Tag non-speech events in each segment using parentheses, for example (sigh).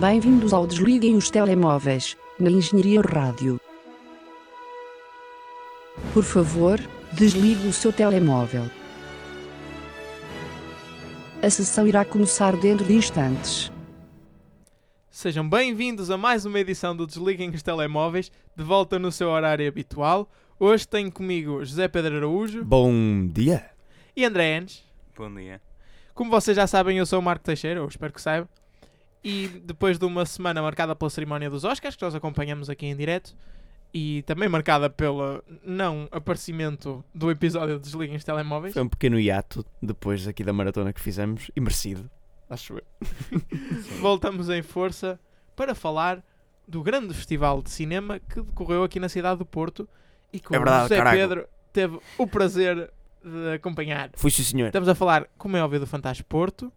Bem-vindos ao Desliguem os Telemóveis, na Engenharia Rádio. Por favor, desligue o seu telemóvel. A sessão irá começar dentro de instantes. Sejam bem-vindos a mais uma edição do Desliguem os Telemóveis, de volta no seu horário habitual. Hoje tenho comigo José Pedro Araújo Bom dia. e André Enes. Bom dia. Como vocês já sabem, eu sou o Marco Teixeira, ou espero que saibam. E depois de uma semana marcada pela cerimónia dos Oscars, que nós acompanhamos aqui em direto, e também marcada pelo não aparecimento do episódio de Desliguem os Telemóveis, Foi um pequeno hiato depois aqui da maratona que fizemos e merecido. Acho eu. (laughs) voltamos em força para falar do grande festival de cinema que decorreu aqui na cidade do Porto e que É o verdade, José caraca. Pedro teve o prazer de acompanhar. Fui sim, senhor. Estamos a falar, como é óbvio, do Fantástico Porto,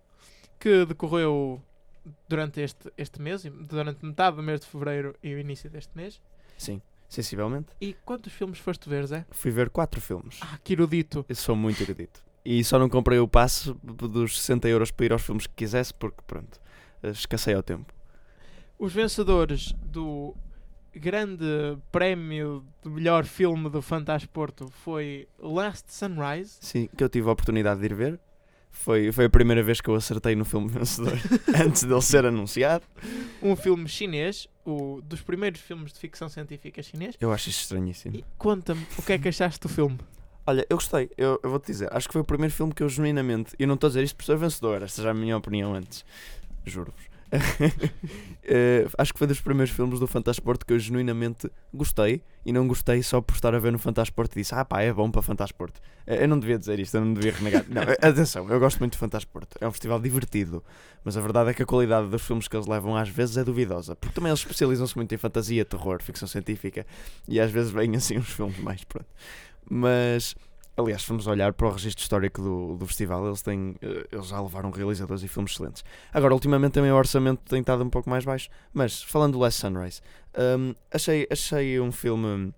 que decorreu durante este, este mês, durante metade do mês de fevereiro e o início deste mês. Sim, sensivelmente. E quantos filmes foste ver, Zé? Fui ver quatro filmes. Ah, que erudito. Eu sou muito erudito. E só não comprei o passe dos 60 euros para ir aos filmes que quisesse porque, pronto, escassei ao tempo. Os vencedores do grande prémio de melhor filme do Fantástico Porto foi Last Sunrise. Sim, que eu tive a oportunidade de ir ver. Foi, foi a primeira vez que eu acertei no filme vencedor (laughs) antes dele ser anunciado. um filme chinês, o dos primeiros filmes de ficção científica chinês. Eu acho isso estranhíssimo. E conta-me o que é que achaste do filme. Olha, eu gostei, eu, eu vou-te dizer, acho que foi o primeiro filme que eu genuinamente, e não estou a dizer isto por ser vencedor, esta já é a minha opinião antes, juro-vos. (laughs) Eh, acho que foi dos primeiros filmes do Fantasporto que eu genuinamente gostei e não gostei só por estar a ver no Fantasporto e disse, ah pá, é bom para Fantasporto. Eh, eu não devia dizer isto, eu não devia renegar. Não, eh, atenção, eu gosto muito de Fantasporto, é um festival divertido, mas a verdade é que a qualidade dos filmes que eles levam às vezes é duvidosa, porque também eles especializam-se muito em fantasia, terror, ficção científica e às vezes vêm assim uns filmes mais, pronto. Mas Aliás, formos olhar para o registro histórico do, do festival, eles, têm, eh, eles já levaram realizadores e filmes excelentes. Agora, ultimamente também o orçamento tem estado um pouco mais baixo. Mas, falando do Last Sunrise, hum, achei, achei um filme.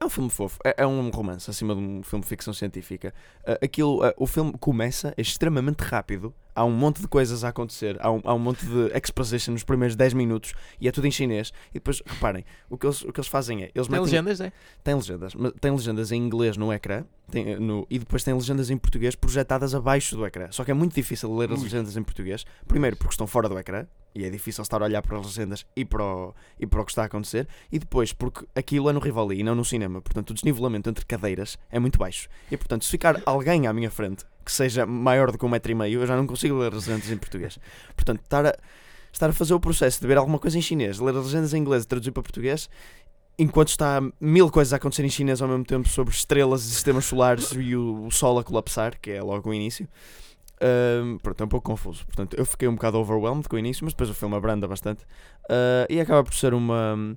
É um filme fofo, é, é um romance acima de um filme de ficção científica. Ah, aquilo, ah, o filme começa é extremamente rápido, há um monte de coisas a acontecer, há um, há um monte de exposition nos primeiros 10 minutos e é tudo em chinês. E depois, reparem, o que eles, o que eles fazem é. Eles Tem metem- legendas, é? tem legendas, mas tem legendas em inglês no ecrã tem, eh, no, e depois tem legendas em português projetadas abaixo do ecrã. Só que é muito difícil ler as legendas em português. Primeiro porque estão fora do ecrã e é difícil estar a olhar para as legendas e para o, e para o que está a acontecer. E depois porque aquilo é no Rivoli e não no cinema. Portanto, o desnivelamento entre cadeiras é muito baixo. E portanto, se ficar alguém à minha frente que seja maior do que um metro e meio, eu já não consigo ler as legendas em português. Portanto, estar a, estar a fazer o processo de ver alguma coisa em chinês, ler as legendas em inglês e traduzir para português enquanto está mil coisas a acontecer em chinês ao mesmo tempo sobre estrelas e sistemas solares e o, o Sol a colapsar, que é logo o início. Ahm, pronto, é um pouco confuso. Portanto, eu fiquei um bocado overwhelmed com o início, mas depois o filme abranda bastante. Ah, e acaba por ser uma,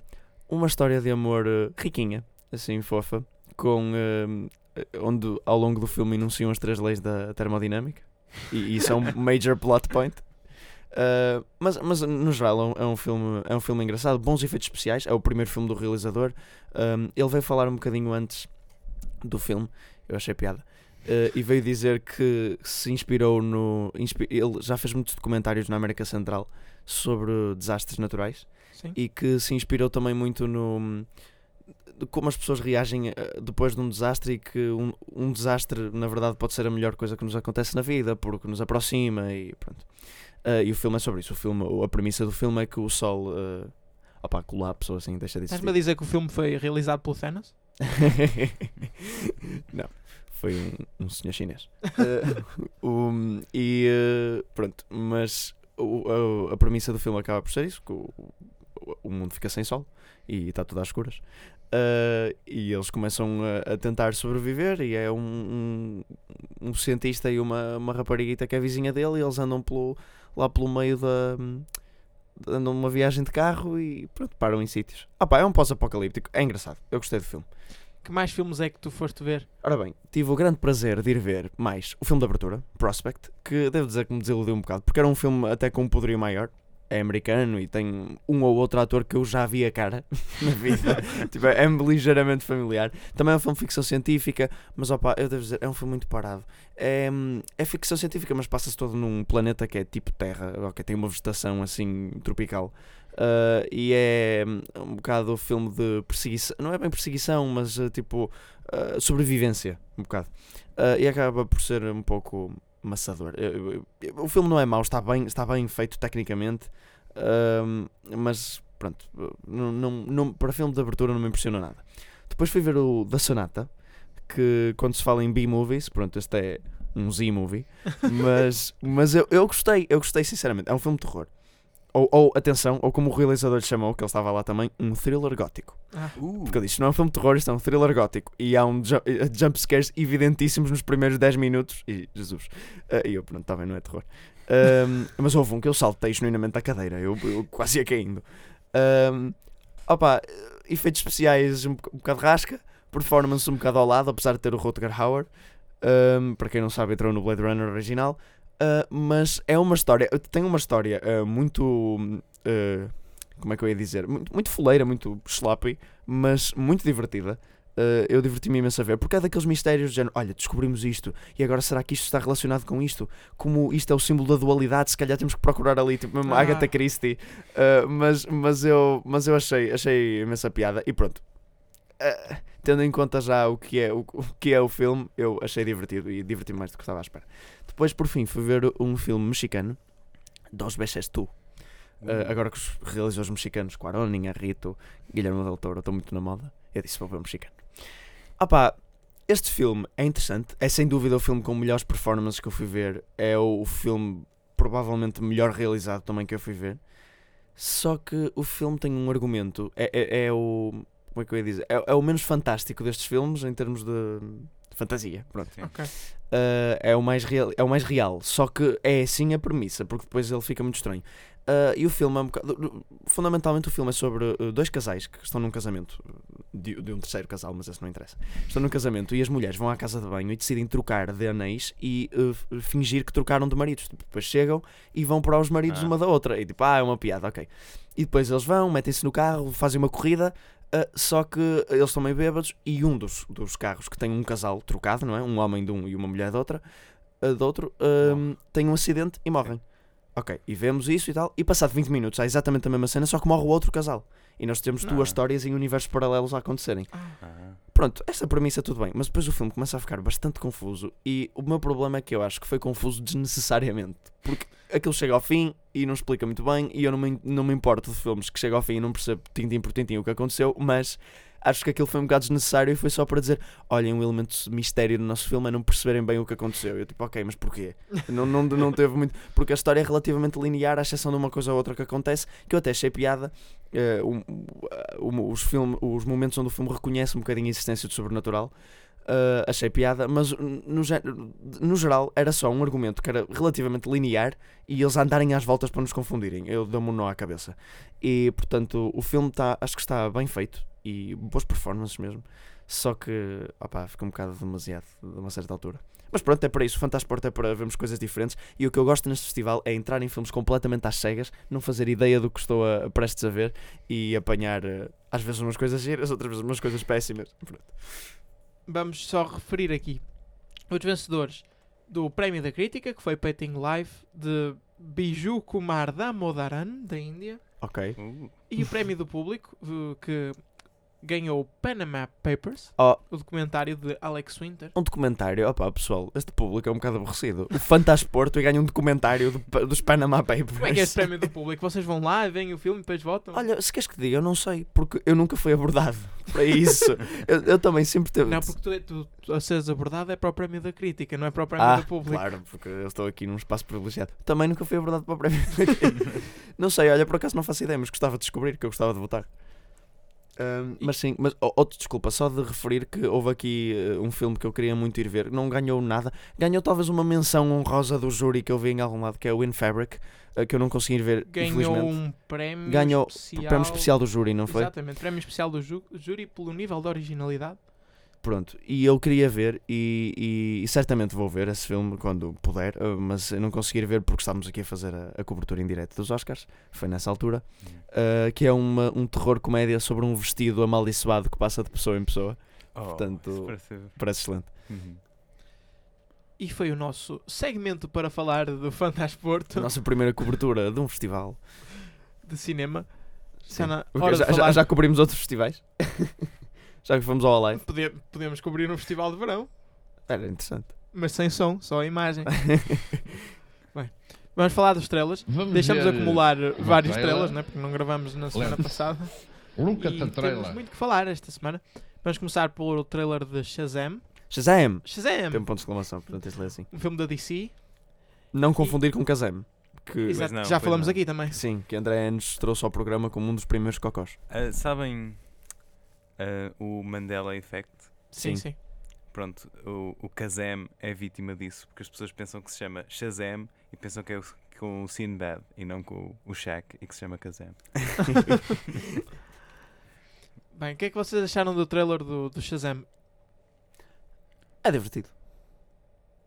uma história de amor eh, riquinha, assim, fofa, com, eh, onde ao longo do filme enunciam as três leis da termodinâmica. E, isso é um major plot point. Uh, mas, mas no geral é um, é um filme é um filme engraçado, bons efeitos especiais, é o primeiro filme do realizador. Um, ele veio falar um bocadinho antes do filme, eu achei piada. Uh, e veio dizer que se inspirou no. inspi- ele já fez muitos documentários na América Central sobre desastres naturais Sim. e que se inspirou também muito no como as pessoas reagem eh, depois de um desastre e que um, um desastre na verdade pode ser a melhor coisa que nos acontece na vida porque nos aproxima e pronto Eh, e o filme é sobre isso o filme, a premissa do filme é que o sol uh, opa, colapsa assim, deixa de Estás-me a existir dizer que o filme foi realizado pelo Thanos? (laughs) não, foi um, um senhor chinês Eh, (laughs) o- e eh, pronto, mas o- a, a premissa do filme acaba por ser isso: que o, o- o mundo fica sem sol e está tudo às escuras. Eh, e eles começam a, a tentar sobreviver. E é um, um, um cientista e uma, uma rapariguita que é vizinha dele. E eles andam pelo, lá pelo meio da. andam numa viagem de carro e pronto, param em sítios. Ah, pá, é um pós-apocalíptico, é engraçado. Eu gostei do filme. Que mais filmes é que tu foste ver? Ora bem, tive o grande prazer de ir ver mais o filme de abertura, Prospect, que devo dizer que me desiludiu um bocado, porque era um filme até com um poderio maior. É americano e tem um ou outro ator que eu já vi a cara (laughs) na vida. (laughs) tipo, é-me ligeiramente familiar. Também é um filme de ficção científica, mas opa, eu devo dizer, é um filme muito parado. É, é ficção científica, mas passa-se todo num planeta que é tipo Terra, ok, tem uma vegetação assim tropical. Uh, e é um bocado filme de perseguição, não é bem perseguição, mas uh, tipo uh, sobrevivência, um bocado. e acaba por ser um pouco maçador. o filme não é mau, está bem, está bem feito tecnicamente, mas pronto, não, não, não, para filme de abertura não me impressiona nada. Depois fui ver o da Sonata, que quando se fala em B-movies, pronto, este é um Z-movie, (laughs) mas, mas eu, eu gostei, eu gostei sinceramente, é um filme de terror. Ou, ou, atenção, ou como o realizador lhe chamou, que ele estava lá também, um thriller gótico. Ah. Uh. Porque ele disse: não é um filme de terror, isto é um thriller gótico. E há um ju eh, jump scares evidentíssimos nos primeiros 10 minutos. E Jesus. Uh, e eu, pronto, está bem, não é terror. Um, (laughs) mas houve um que eu saltei genuinamente da cadeira, eu, eu quase ia caindo. Um, opa, efeitos especiais um, um bocado rasca, performance um bocado ao lado, apesar de ter o Rutger Hauer. Um, para quem não sabe, entrou no Blade Runner original. Uh, mas é uma história, tem uma história uh, muito. Uh, como é que eu ia dizer? Muito, muito foleira, muito sloppy, mas muito divertida. eu diverti-me imenso a ver, porque é daqueles mistérios de género, olha, descobrimos isto, e agora será que isto está relacionado com isto? Como isto é o símbolo da dualidade, se calhar temos que procurar ali, tipo mesmo ah. Agatha Christie. mas, mas, eu, mas eu achei, achei imensa piada, e pronto. Tendo em conta já o que, é, o, o que é o filme, eu achei divertido e diverti-me mais do que estava à espera. Depois, por fim, fui ver um filme mexicano, Dos Beches Tu. Uh, agora que os realizadores mexicanos, Cuarón, Rito, Guilherme Del Toro, estão muito na moda, eu disse: vou ver um mexicano. Ah pá, este filme é interessante, é sem dúvida o filme com melhores performances que eu fui ver, é o filme provavelmente melhor realizado também que eu fui ver. Só que o filme tem um argumento, é, é, é o. Como é que eu ia dizer? É, é o menos fantástico destes filmes em termos de fantasia. Pronto. Okay. Uh, é, o mais real, é o mais real. Só que é assim a premissa, porque depois ele fica muito estranho. Uh, e o filme é um bocado. Fundamentalmente, o filme é sobre uh, dois casais que estão num casamento. De, de, um terceiro casal, mas esse não interessa. Estão num casamento e as mulheres vão à casa de banho e decidem trocar de anéis e fingir que trocaram de maridos. Depois chegam e vão para os maridos ah. uma da outra. E tipo, ah, é uma piada, ok. E depois eles vão, metem-se no carro, fazem uma corrida, Uh, só que eles estão meio bêbados e um dos, dos carros que tem um casal trocado, não é? Um homem de um e uma mulher de outra, uh, de outro, uh, tem um acidente e morrem. Ok, e vemos isso e tal, e passado 20 minutos há exatamente a mesma cena, só que morre o outro casal. E nós temos duas ah. histórias em universos paralelos a acontecerem. Ah. Pronto, essa premissa tudo bem, mas depois o filme começa a ficar bastante confuso e o meu problema é que eu acho que foi confuso desnecessariamente. Porque aquilo chega ao fim e não explica muito bem e eu não me, não me importo de filmes que chegam ao fim e não percebo tintim por tintim o que aconteceu, mas acho que aquilo foi um bocado desnecessário e foi só para dizer: olhem, um elemento mistério do nosso filme é não perceberem bem o que aconteceu. Eu tipo, ok, mas porquê? não, não, não teve muito. Porque a história é relativamente linear, à exceção de uma coisa ou outra que acontece, que eu até achei piada. Uh, um, os, filme, os momentos onde o filme reconhece um bocadinho a existência do sobrenatural. Uh, achei piada, mas no, no, geral era só um argumento que era relativamente linear e eles andarem às voltas para nos confundirem. Eu dou-me um nó à cabeça. E portanto, o filme tá, acho que está bem feito e boas performances mesmo. Só que, opá, fica um bocado demasiado de uma certa altura. Mas pronto, é para isso. O Fantasport é para vermos coisas diferentes. E o que eu gosto neste festival é entrar em filmes completamente às cegas, não fazer ideia do que estou a, a prestes a ver e apanhar uh, às vezes umas coisas giras, outras vezes umas coisas péssimas. Pronto. Vamos só referir aqui os vencedores do Prémio da Crítica, que foi Painting Life, de Biju Kumar Damodaran, da Índia. Ok. E o Prémio do Público, que ganhou Panama Papers, oh. o documentário de Alex Winter. Um documentário, opa pessoal, este público é um bocado aborrecido. O Fantasporto e ganha um documentário do, dos Panama Papers. Como é que é esse prémio do público? Vocês vão lá, veem o filme e depois votam? Olha, se queres que diga, eu não sei, porque eu nunca fui abordado (laughs) para isso. eu, eu, também sempre teve. Não, porque tu, é, tu, tu, a seres abordado é para o prémio da crítica, não é para o prémio ah, do público. Claro, porque eu estou aqui num espaço privilegiado. Também nunca fui abordado para o prémio da crítica. (laughs) não sei, olha, por acaso não faço ideia, mas gostava de descobrir que eu gostava de votar. Um, mas sim, mas outro desculpa, só de referir que houve aqui uh, um filme que eu queria muito ir ver, não ganhou nada, ganhou talvez uma menção honrosa do júri que eu vi em algum lado, que é o In Fabric, uh, que eu não consegui ir ver. Ganhou um prémio ganhou especial. prémio especial do júri, não foi? Exatamente, prémio especial do júri pelo nível de originalidade. Pronto, e eu queria ver, e, e- e certamente vou ver esse filme quando puder, uh, mas eu não consegui ver porque estávamos aqui a fazer a, a cobertura em direto dos Oscars, foi nessa altura, uh, que é uma, um terror comédia sobre um vestido amaldiçoado que passa de pessoa em pessoa. Oh, Portanto, parece- Parece excelente. Uhum. E foi o nosso segmento para falar do Fantasporto A nossa primeira cobertura de um festival. de cinema. Sim. Está na Porque hora já, de já- já cobrimos outros festivais? (laughs) já que fomos ao Alive? Pode- Podemos cobrir um festival de verão, Era interessante. mas sem som, só a imagem. (laughs) Vamos falar das estrelas. Vamos Deixamos ver acumular várias trailer. estrelas, né? porque não gravamos na semana Lento. passada. E at the temos muito que falar esta semana. Vamos começar pelo trailer de Shazam. Shazam! Shazam! Tem um ponto de exclamação, portanto tens de ler assim. Um filme da DC. Não confundir com Kazam. Que, Exato, não, que já falamos não. aqui também. sim, que André Anos trouxe ao programa como um dos primeiros cocós. Ah, sabem ah, o Mandela Effect? Sim, Sim. sim. Pronto, o, o Kazam é vítima disso, porque as pessoas pensam que se chama Shazam e pensam que é o, com o Sinbad e não com o, Shaq e que se chama Kazam. (laughs) Bem, o que é que vocês acharam do trailer do, do Shazam? É divertido.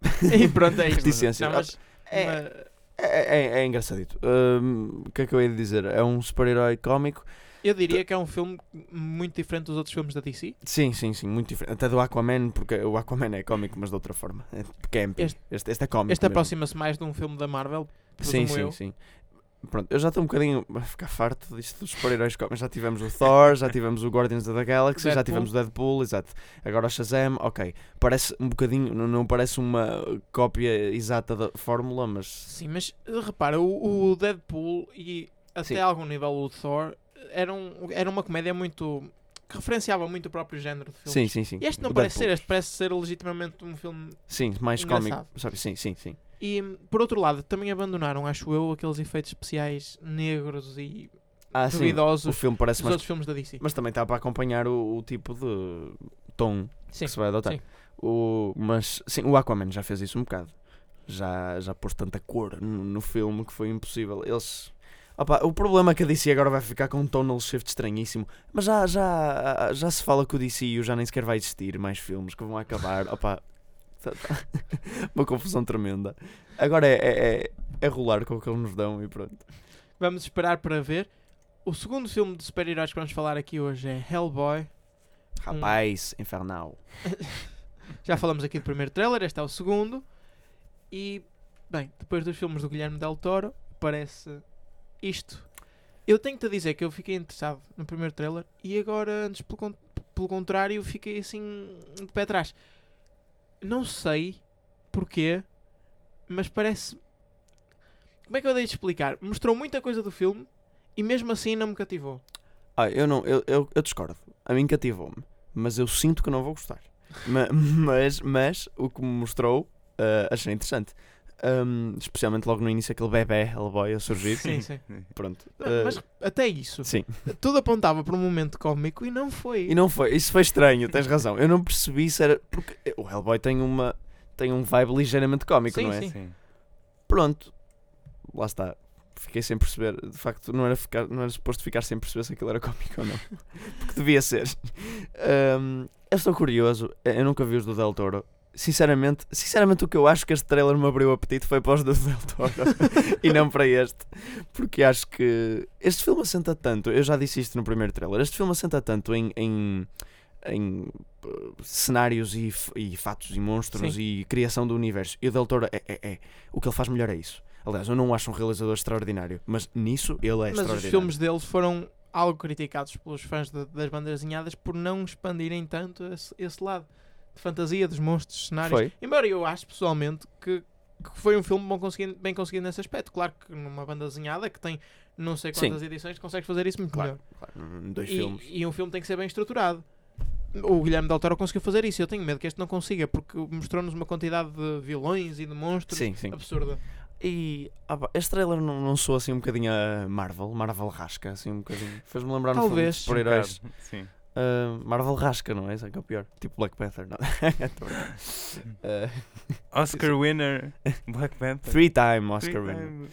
(laughs) E pronto, é (laughs) isto. Reticências. Não, mas- É, mas- é, é, é engraçadito. Hum, O que é que eu ia dizer? É um super-herói cómico. Eu diria que é um filme muito diferente dos outros filmes da DC. Sim, sim, sim, muito diferente. Até do Aquaman, porque o Aquaman é cómico, mas de outra forma. É camping. Este- Este, este, é cómico. Este aproxima-se mais de um filme da Marvel. Sim, sim, eu. sim. Pronto, eu já estou um bocadinho a ficar farto disto dos super-heróis cómicos. Já tivemos o Thor, já tivemos o Guardians of the Galaxy, já Deadpool. tivemos o Deadpool, exato. Agora o Shazam, ok. Parece um bocadinho, não, parece uma cópia exata da fórmula, mas Sim, mas uh, repara, o, o Deadpool e até Sim. a algum nível o Thor eram, era uma comédia muito. que referenciava muito o próprio género de filmes. sim, sim, sim. E este não O parece ser, Deadpool. este parece ser legitimamente um filme. Sim, mais Engraçado. cómico. Sabe? Sim, sim, sim. E por outro lado, também abandonaram, acho eu, aqueles efeitos especiais negros e Ah, sim. O duvidosos filme parece dos mais. outros filmes da DC. Mas também está para acompanhar o, o tipo de tom Sim, que se vai adotar. sim. O, mas sim, o Aquaman já fez isso um bocado. Já, já pôs tanta cor no, no filme que foi impossível. Eles. Opa, o problema é que a DC agora vai ficar com um tonal shift estranhíssimo. Mas já, já, já se fala que o DCU já nem sequer vai existir mais filmes que vão acabar. Opa, tá- tá. (laughs) uma confusão tremenda. Agora é, é, é, é rolar com o que eles nos dão e pronto. Vamos esperar para ver. O segundo filme de super-heróis que vamos falar aqui hoje é Hellboy. Rapaz, infernal. (laughs) Já falamos aqui do primeiro trailer, este é o segundo. E, bem, depois dos filmes do Guilherme Del Toro, parece isto. Eu tenho-te a dizer que eu fiquei interessado no primeiro trailer e agora, antes pelo, pelo contrário, fiquei assim de pé atrás. Não sei porquê, mas parece. Como é que eu dei de explicar? Mostrou muita coisa do filme e mesmo assim não me cativou. Ah, eu não, eu, eu, eu discordo. A mim cativou-me. Mas eu sinto que não vou gostar. Ma- (laughs) mas, mas o que me mostrou, ah, achei interessante. Ahm, especialmente logo no início, aquele bebê Hellboy a surgir. Sim, sim. (laughs) Pronto. Não, ah, mas até isso, sim. tudo apontava para um momento cómico e não foi. E não foi. Isso foi estranho, tens razão. Eu não percebi se era. Porque o Hellboy tem uma. Tem um vibe ligeiramente cómico, Sim, não é? sim. Sim. Pronto. Lá está. Fiquei sem perceber. De facto, não era, ficar, não era suposto ficar sem perceber se aquilo era cómico ou não. (laughs) Porque devia ser. Ahm, eu estou curioso. Eu nunca vi os do Del Toro. Sinceramente, sinceramente, o que eu acho que este trailer me abriu o apetite foi para os do Del Toro (laughs) e não para este. Porque acho que este filme assenta tanto. Eu já disse isto no primeiro trailer. Este filme assenta tanto em. em em uh, cenários e, e fatos e monstros Sim. e criação do universo. E o Del Toro é, é, é- O que ele faz melhor é isso. Aliás, eu não o acho um realizador extraordinário, mas nisso ele é Mas os extraordinário. filmes deles foram algo criticados pelos fãs de- das bandas desenhadas por não expandirem tanto esse, esse lado de fantasia dos monstros, cenários. Foi. Embora eu acho pessoalmente que, que foi um filme bom conseguido- bem conseguido nesse aspecto. Claro que numa banda desenhada que tem não sei Sim. quantas edições consegues fazer isso muito Claro, melhor. claro, dois E, filmes. e um filme tem que ser bem estruturado. O Guilherme Del Toro conseguiu fazer isso. Eu tenho medo que este não consiga, porque mostrou-nos uma quantidade de vilões e de monstros Sim, sim. absurda. E ah, pá, este trailer não, não soa assim um bocadinho a Marvel, Marvel rasca, assim um bocadinho. Fez-me lembrar no filme Talvez. de super-heróis. Um Sim. Ah, Marvel rasca, não é? Isso é que é o pior. Tipo Black Panther, não. (laughs) Ah, Oscar winner, Black Panther. three time Oscar Three winner. time.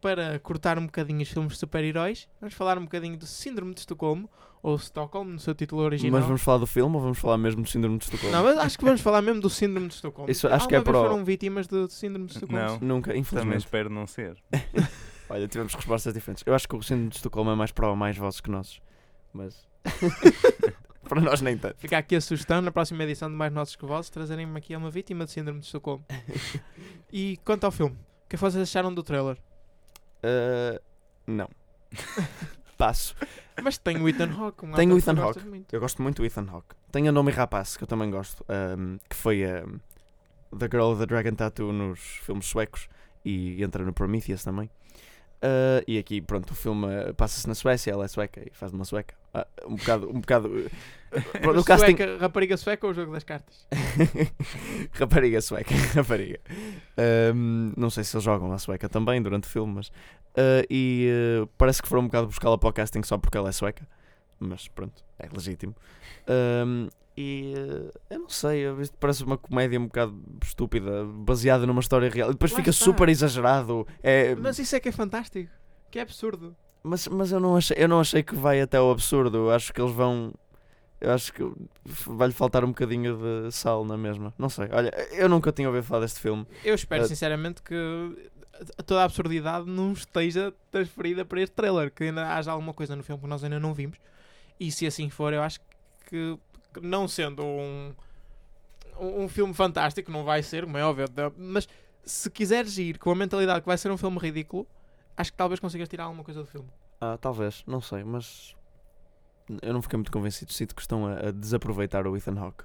para cortar um bocadinho os filmes de super-heróis, vamos falar um bocadinho do Síndrome de Estocolmo, ou Stockholm no seu título original. Mas vamos falar do filme ou vamos falar mesmo do Síndrome de Estocolmo? Não, mas acho que vamos falar mesmo do Síndrome de Estocolmo. Isso acho que é para foram vítimas do Síndrome de Estocolmo? Não. Nunca, Também infelizmente. espero não ser. (laughs) Olha, tivemos respostas diferentes. Eu acho que o Síndrome de Estocolmo é mais para mais vossos que nossos. Mas. (laughs) para nós nem tanto. Fica aqui a sugestão na próxima edição de Mais Nossos que Vozes trazerem-me aqui uma vítima de Síndrome de Estocolmo. (laughs) e quanto ao filme, o que é que vocês acharam do trailer? Uh, não. (laughs) Passo. Mas tem o Ethan Hawke. Um Tem o Ethan muito. Eu gosto muito do Ethan Hawke. Tem a Nomi Rapace, que eu também gosto, um, que foi um, The Girl with the Dragon Tattoo nos filmes suecos e entra no Prometheus também. Uh, e aqui, pronto, o filme passa-se na Suécia, ela é sueca e faz uma sueca. Ah, um bocado. Um bocado uh, (laughs) pronto, o casting. Sueca, rapariga sueca ou o jogo das cartas? (laughs) rapariga sueca, (laughs) rapariga. Um, não sei se eles jogam a sueca também durante o filme, mas. uh, e uh, parece que foram um bocado buscá-la para o casting só porque ela é sueca. Mas pronto, é legítimo. Um, e uh, eu não sei, isto parece uma comédia um bocado estúpida, baseada numa história real. E depois Lá fica está. super exagerado. É, Mas isso é que é fantástico. Que é absurdo. Mas, mas eu, não achei, eu não achei que vai até ao absurdo. Eu acho que eles vão. Eu acho que vai-lhe faltar um bocadinho de sal na mesma. Não sei. Olha, eu nunca tinha ouvido falar deste filme. Eu espero Uh, sinceramente que toda a absurdidade não esteja transferida para este trailer, que ainda haja alguma coisa no filme que nós ainda não vimos. E se assim for, eu acho que, não sendo um, um filme fantástico, não vai ser, como é óbvio, mas se quiseres ir com a mentalidade que vai ser um filme ridículo, acho que talvez consigas tirar alguma coisa do filme. Ah, talvez, não sei, mas eu não fiquei muito convencido. Sinto que estão a, a desaproveitar o Ethan Hawke.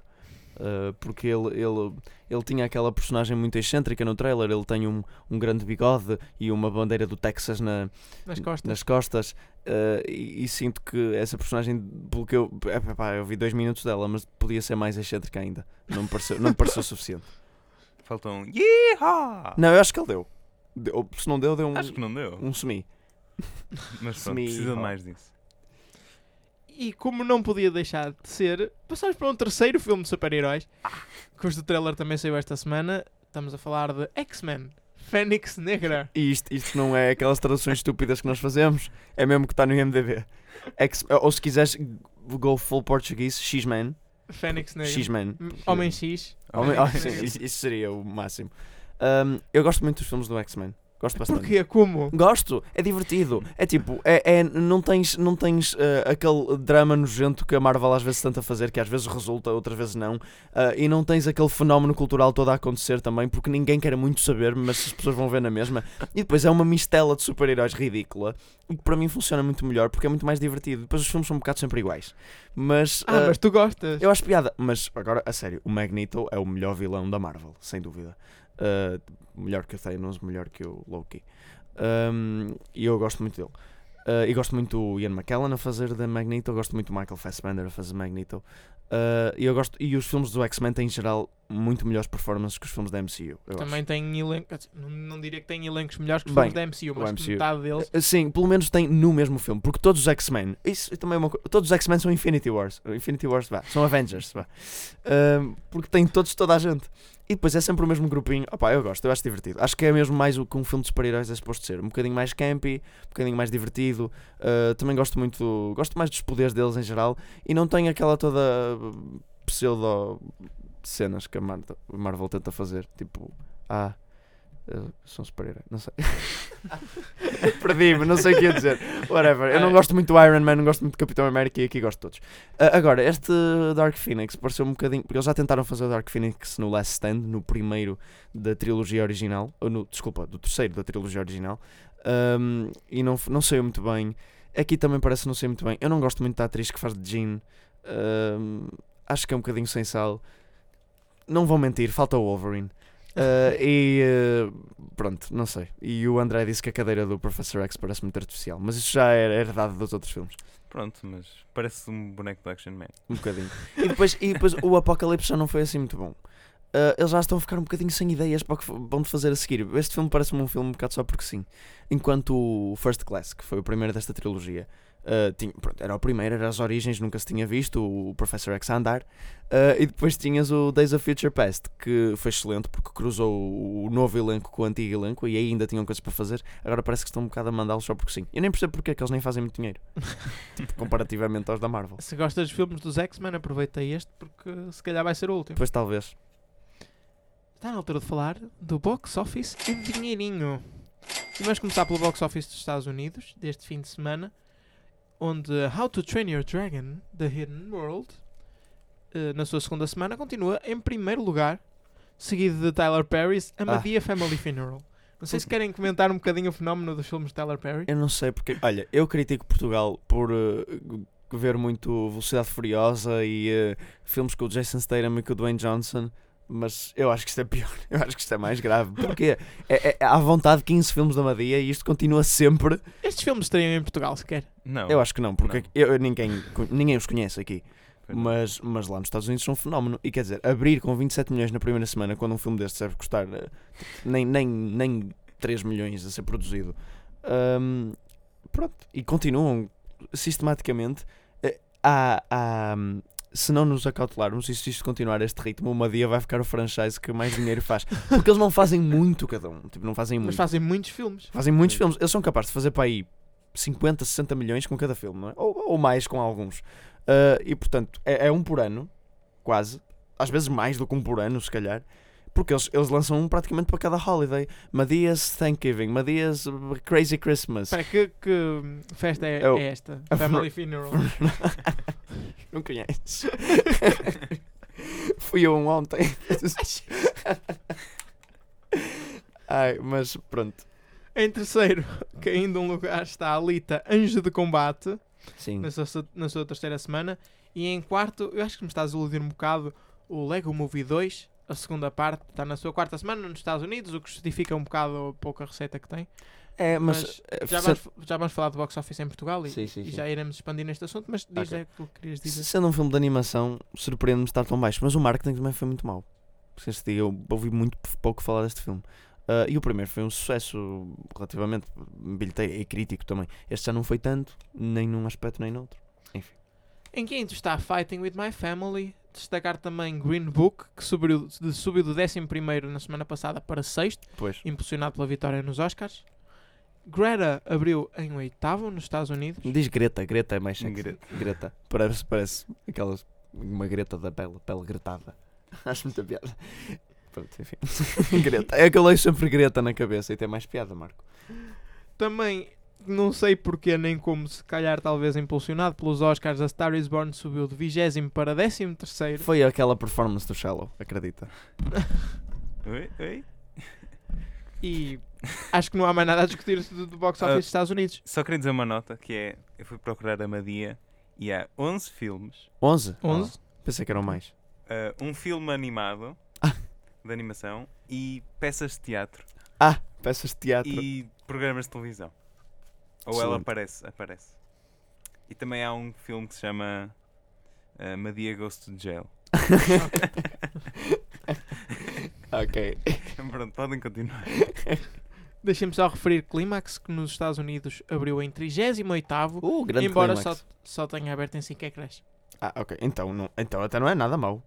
Ah, porque ele, ele, ele tinha aquela personagem muito excêntrica no trailer. Ele tem um, um grande bigode e uma bandeira do Texas na, Nas costas. nas costas. ah, e, e sinto que essa personagem, pelo que eu, é, pá, eu vi dois minutos dela, mas podia ser mais excêntrica ainda. Não me pareceu, não me pareceu (laughs) suficiente. Faltou um Yeehaw! Não, eu acho que ele deu. Deu- se não deu, deu um, Acho que não deu. um semi. Mas pronto, semi- precisa de mais disso. E como não podia deixar de ser, passamos para um terceiro filme de super-heróis, cujo trailer também saiu esta semana. Estamos a falar de X-Men, Fênix Negra. E isto, isto não é aquelas traduções estúpidas que nós fazemos, é mesmo que está no IMDB. Ex- ou se quiseres go full português, X-Men. Fênix Negra. X-Men. Homem X. Homem- oh, Negra. isso, isso seria o máximo. Um, eu gosto muito dos filmes do X-Men. Gosto bastante. Porquê? Como? Gosto, é divertido. É tipo, é, é- não tens, não tens eh, aquele drama nojento que a Marvel às vezes tenta fazer, que às vezes resulta, outras vezes não. Ah, e não tens aquele fenómeno cultural todo a acontecer também, porque ninguém quer muito saber, mas as pessoas vão ver na mesma. E depois é uma mistela de super-heróis ridícula, e que para mim funciona muito melhor, porque é muito mais divertido. Depois os filmes são um bocado sempre iguais. Mas. Ah, ah, mas tu gostas. eu acho piada, mas agora, a sério, o Magneto é o melhor vilão da Marvel, sem dúvida. Uh, melhor que o Thanos, melhor que o Loki. Um, e eu gosto muito dele. Uh, e gosto muito do Ian McKellen a fazer da Magneto, eu gosto muito do Michael Fassbender a fazer Magneto. Uh, e eu gosto e os filmes do X-Men têm em geral muito melhores performances que os filmes da MCU. Também tem elencos. Não, não diria que tem elencos melhores que os Bem, filmes da MCU, mas MCU. metade deles. Uh, Sim, pelo menos tem no mesmo filme, porque todos os X-Men, isso também é uma coisa, todos os X-Men são Infinity Wars, Infinity Wars, vá, são Avengers, vá. Um, porque tem todos, toda a gente. E depois é sempre o mesmo grupinho. Opá, eu gosto, eu acho divertido. Acho que é mesmo mais o que um filme de super-heróis é suposto ser. Um bocadinho mais campy, um bocadinho mais divertido. Uh, também gosto muito, gosto mais dos poderes deles em geral. E não tem aquela toda pseudo cenas que a Marvel tenta fazer. Tipo, ah, sou um super-herói. Não sei. (laughs) Perdi-me, não sei o que ia dizer. Whatever. Eu não gosto muito do Iron Man, não gosto muito do Capitão América e aqui gosto de todos. Ah, agora, este Dark Phoenix pareceu um bocadinho. Porque eles já tentaram fazer o Dark Phoenix no Last Stand, no primeiro da trilogia original. Ou no, desculpa, do terceiro da trilogia original. Ahm, e não, não saiu muito bem. Aqui também parece não ser muito bem. Eu não gosto muito da atriz que faz de Jean. Ahm, acho que é um bocadinho sem sal. Não vou mentir, falta o Wolverine. Ah, e ah, pronto, não sei. E o André disse que a cadeira do Professor X parece muito artificial, mas isso já era herdado dos outros filmes. Pronto, mas parece um boneco do Action Man. Um bocadinho. e, depois, e depois o Apocalipse já não foi assim muito bom. Ah, eles já estão a ficar um bocadinho sem ideias para o que vão fazer a seguir. Este filme parece-me um filme um bocado só porque sim. Enquanto o First Class, que foi o primeiro desta trilogia, Uh, tinha- pronto, era o primeiro, era as origens, nunca se tinha visto, o Professor X a andar. Uh, e depois tinhas o Days of Future Past, que foi excelente porque cruzou o novo elenco com o antigo elenco e aí ainda tinham coisas para fazer. Agora parece que estão um bocado a mandá-los só porque sim. Eu nem percebo porque é que eles nem fazem muito dinheiro, (laughs) Tipo, comparativamente aos da Marvel. Se gostas dos filmes dos X-Men, aproveita este porque se calhar vai ser o último. Depois talvez. Está na altura de falar do box office em dinheirinho. E vamos começar pelo box office dos Estados Unidos, deste fim de semana, onde How to Train Your Dragon, The Hidden World, eh, na sua segunda semana, continua em primeiro lugar, seguido de Tyler Perry's A Madea Family Funeral. Não sei se querem comentar um bocadinho o fenómeno dos filmes de Tyler Perry. Eu não sei porque, olha, eu critico Portugal por uh, ver muito Velocidade Furiosa e uh, filmes com o Jason Statham e com o Dwayne Johnson, mas eu acho que isto é pior, (laughs) eu acho que isto é mais grave, porque é, é, à vontade 15 filmes da Madia e isto continua sempre. Estes filmes estariam em Portugal sequer. Não. Eu acho que não, porque Não. eu- ninguém, ninguém os conhece aqui, mas, mas lá nos Estados Unidos são um fenómeno. E quer dizer, abrir com 27 milhões na primeira semana, quando um filme destes deve custar uh, nem, nem, nem 3 milhões a ser produzido. Hum, pronto, e continuam sistematicamente. eh, Há, há, se não nos acautelarmos e se isto continuar este ritmo, uma dia vai ficar o franchise que mais dinheiro faz. (laughs) Porque eles não fazem muito cada um. Tipo, não fazem Mas muito. fazem muitos filmes. Fazem muitos filmes. Eles são capazes de fazer para aí 50, 60 milhões com cada filme, não é? Ou, ou mais com alguns. Ah, e portanto, é, é um por ano, quase. Às vezes mais do que um por ano, se calhar. Porque eles, eles lançam um praticamente para cada holiday. Madias Thanksgiving, Madias uh, Crazy Christmas. Espera, que, que festa é, Eu- é esta? Family (laughs) Funeral. (laughs) não conheces? (laughs) Fui eu um ontem. (laughs) Ai, mas pronto. Em terceiro, caindo um lugar, está a Alita Anjo de Combate, Sim. na sua, na sua terceira semana. E em quarto, eu acho que me estás a iludir um bocado, o Lego Movie 2, a segunda parte, está na sua quarta semana nos Estados Unidos, o que justifica um bocado a pouca receita que tem. É, mas, Mas eh, Já vamos, já vamos falar do box office em Portugal e, Sim, sim, e sim. já iremos expandir neste assunto, mas diz Ok. é o que querias dizer. Sendo um filme de animação, surpreende-me estar tão baixo. Mas o marketing também foi muito mau. Porque Este dia eu ouvi muito pouco falar deste filme. Ah, e o primeiro foi um sucesso relativamente bilheteiro e crítico também. Este já não foi tanto, nem num aspecto nem noutro. Em quinto está Fighting with My Family. Destacar também Green Book, que subiu, subiu do 11 na semana passada para sexto, Pois. impulsionado pela vitória nos Oscars. Greta abriu em oitavo nos Estados Unidos. Diz Greta, Greta é mais sexy. Greta. Greta. Parece, parece aquelas. Uma Greta da pele, pele gretada. (laughs) Acho muita piada. Pronto, enfim. (laughs) Greta. É que eu leio sempre Greta na cabeça e tem mais piada, Marco. Também, não sei porquê nem como, se calhar talvez impulsionado pelos Oscars, a Star is Born subiu de 20 para 13 terceiro. Foi aquela performance do Shallow, acredita. (laughs) Oi? Oi? E acho que não há mais nada a discutir do, do box office Ah. dos Estados Unidos. Só queria dizer uma nota que é: eu fui procurar a Madia e há 11 filmes, 11? 11. Ah, pensei que eram mais. ah, um filme animado Ah. de animação e peças de teatro Ah, peças de teatro. e programas de televisão. Ou ela Excelente. aparece, aparece. E também há um filme que se chama ah, Madia Goes to Jail. (laughs) ok. (laughs) Pronto, podem continuar. (laughs) Deixem-me só referir Climax, que nos Estados Unidos abriu em 38º, Uh, grande embora só, só tenha aberto em 5 ecrãs. Ah, ok. Então, não, então até não é nada mau.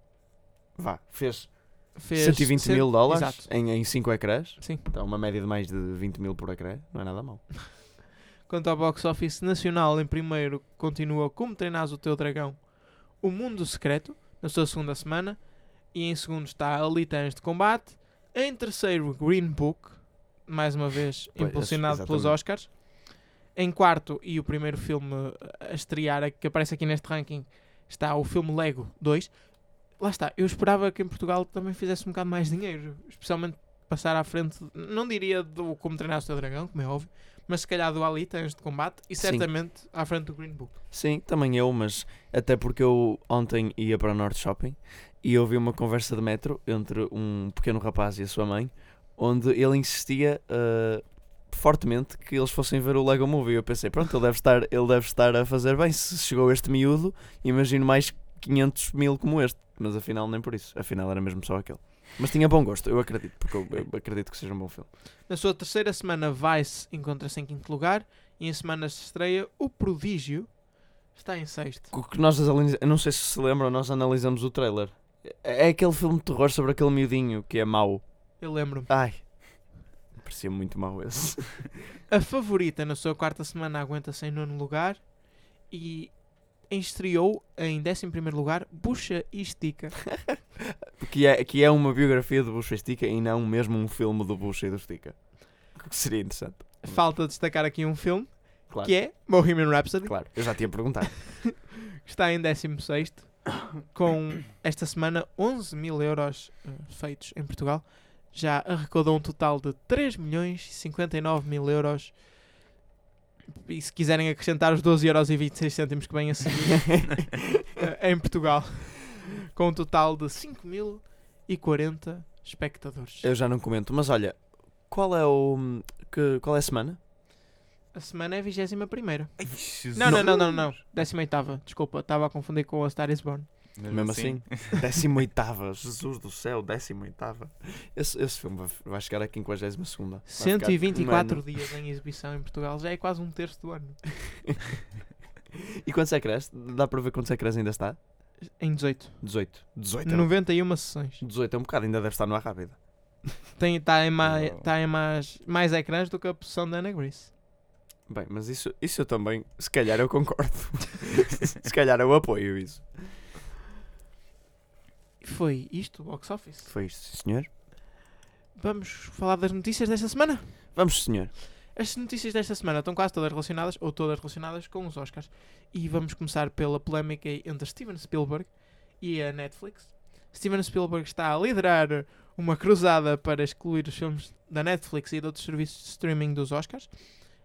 Vá, fez, Fez 120 cento- mil dólares Exato. em 5 ecrãs. Sim. Então, uma média de mais de 20 mil por ecrã. Não é nada mau. (laughs) Quanto ao box office nacional, em primeiro continua Como Treinas o Teu Dragão, O Mundo Secreto, na sua segunda semana. E em segundo está Anjos de Combate. Em terceiro, Green Book, mais uma vez Pois, impulsionado pelos. Oscars. Em quarto, e o primeiro filme a estrear, que aparece aqui neste ranking, está o filme Lego 2. Lá está, eu esperava que em Portugal também fizesse um bocado mais dinheiro, especialmente passar à frente, não diria do Como Treinar o Teu Dragão, como é óbvio, mas se calhar do Alita Anjos de Combate e Sim. certamente à frente do Green Book. Sim, também eu, mas até porque eu ontem ia para o Norte Shopping e ouvi uma conversa de metro entre um pequeno rapaz e a sua mãe, onde ele insistia ah, fortemente que eles fossem ver o Lego Movie. Eu pensei, pronto, ele deve estar, ele deve estar a fazer bem. Se chegou este miúdo, imagino mais 500 mil como este. Mas afinal, nem por isso. Afinal, era mesmo só aquele. Mas tinha bom gosto, eu acredito, porque eu, eu acredito que seja um bom filme. Na sua terceira semana, Vice encontra-se em quinto lugar E em semanas de estreia, O Prodígio está em sexto. O que nós analis- eu não sei se se lembram, nós analisamos o trailer. É aquele filme de terror sobre aquele miudinho que é mau. Eu lembro-me. Ai, parecia muito mau esse. A favorita na sua quarta semana aguenta-se em nono lugar e estreou em décimo primeiro lugar Bucha e Estica. (laughs) que, é, que é uma biografia do Bush e Stica e não mesmo um filme do Bush e do Stica. O que seria interessante. Falta destacar aqui um filme Claro. que é Bohemian Rhapsody, Claro, eu já tinha perguntado. (laughs) que está em décimo sexto com esta semana 11 mil euros eh, feitos em Portugal. Já arrecadou um total de 3 milhões e 59 mil euros. E se quiserem acrescentar os 12 euros e 26 cêntimos que vêm a seguir, em Portugal, com um total de 5.040 espectadores. eu já não comento, mas olha, qual é o. Que, qual é a semana? A semana é a 21 primeira. Ai, Jesus. Não, não, não, não, não. 18 desculpa, estava a confundir com a Star is Born. Mesmo assim, (laughs) 18 Jesus do céu, 18 esse, esse filme vai, vai chegar a 52 Vai ficar 124 um ano. dias em exibição em Portugal, já é quase um terço do ano. (laughs) E quantos ecrãs? Dá para ver quantos ecrãs ainda está? Em 18. 18. 18 é, 91 sessões. 18 é um bocado, ainda deve estar no ar rápida. (laughs) Está em, mais, tá em mais, mais ecrãs do que a produção da Ana Grace. Bem, mas isso, isso eu também, se calhar eu concordo. se calhar eu apoio isso. Foi isto, o box office. Foi isto, sim, senhor. Vamos falar das notícias desta semana. Vamos, senhor. As notícias desta semana estão quase todas relacionadas, ou todas relacionadas, com os Oscars. E vamos começar pela polémica entre Steven Spielberg e a Netflix. Steven Spielberg está a liderar uma cruzada para excluir os filmes da Netflix e de outros serviços de streaming dos Oscars,